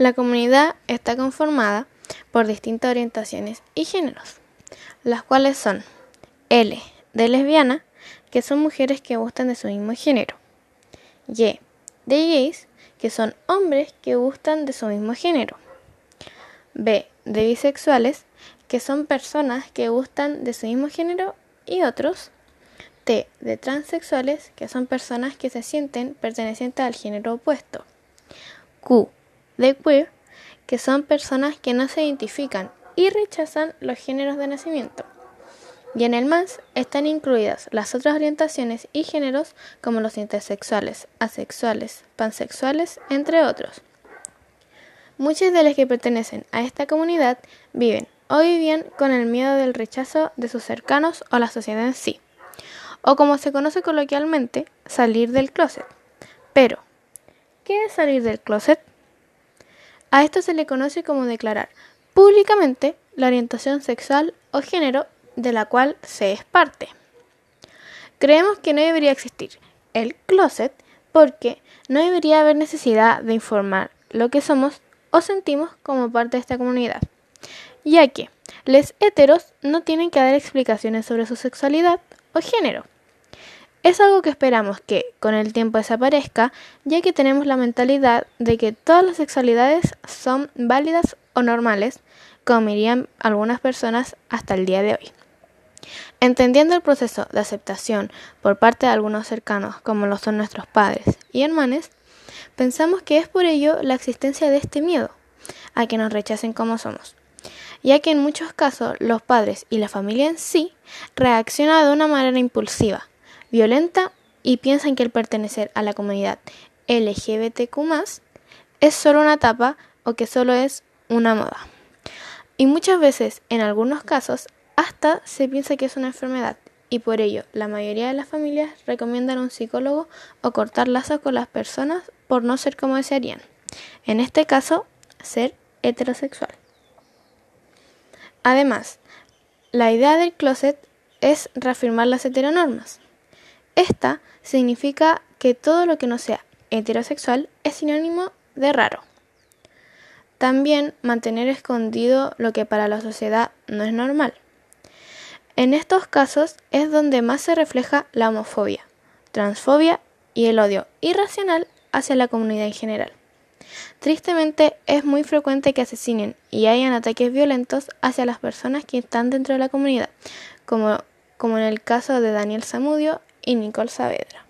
La comunidad está conformada por distintas orientaciones y géneros, las cuales son L de lesbiana, que son mujeres que gustan de su mismo género, Y de gays, que son hombres que gustan de su mismo género, B de bisexuales, que son personas que gustan de su mismo género y otros, T de transexuales, que son personas que se sienten pertenecientes al género opuesto, Q de queer, que son personas que no se identifican y rechazan los géneros de nacimiento. Y en el más están incluidas las otras orientaciones y géneros como los intersexuales, asexuales, pansexuales, entre otros. Muchos de los que pertenecen a esta comunidad viven o vivían con el miedo del rechazo de sus cercanos o la sociedad en sí, o como se conoce coloquialmente, salir del closet. Pero, ¿qué es salir del closet? A esto se le conoce como declarar públicamente la orientación sexual o género de la cual se es parte. Creemos que no debería existir el closet porque no debería haber necesidad de informar lo que somos o sentimos como parte de esta comunidad, ya que los heteros no tienen que dar explicaciones sobre su sexualidad o género. Es algo que esperamos que con el tiempo desaparezca, ya que tenemos la mentalidad de que todas las sexualidades son válidas o normales, como dirían algunas personas hasta el día de hoy. Entendiendo el proceso de aceptación por parte de algunos cercanos, como lo son nuestros padres y hermanos, pensamos que es por ello la existencia de este miedo a que nos rechacen como somos, ya que en muchos casos los padres y la familia en sí reaccionan de una manera impulsiva, violenta y piensan que el pertenecer a la comunidad LGBTQ es solo una etapa o que solo es una moda. Y muchas veces, en algunos casos, hasta se piensa que es una enfermedad y por ello la mayoría de las familias recomiendan a un psicólogo o cortar lazos con las personas por no ser como desearían. En este caso, ser heterosexual. Además, la idea del closet es reafirmar las heteronormas. Esta significa que todo lo que no sea heterosexual es sinónimo de raro. También mantener escondido lo que para la sociedad no es normal. En estos casos es donde más se refleja la homofobia, transfobia y el odio irracional hacia la comunidad en general. Tristemente es muy frecuente que asesinen y hayan ataques violentos hacia las personas que están dentro de la comunidad, como, como en el caso de Daniel Zamudio y Nicole Saavedra.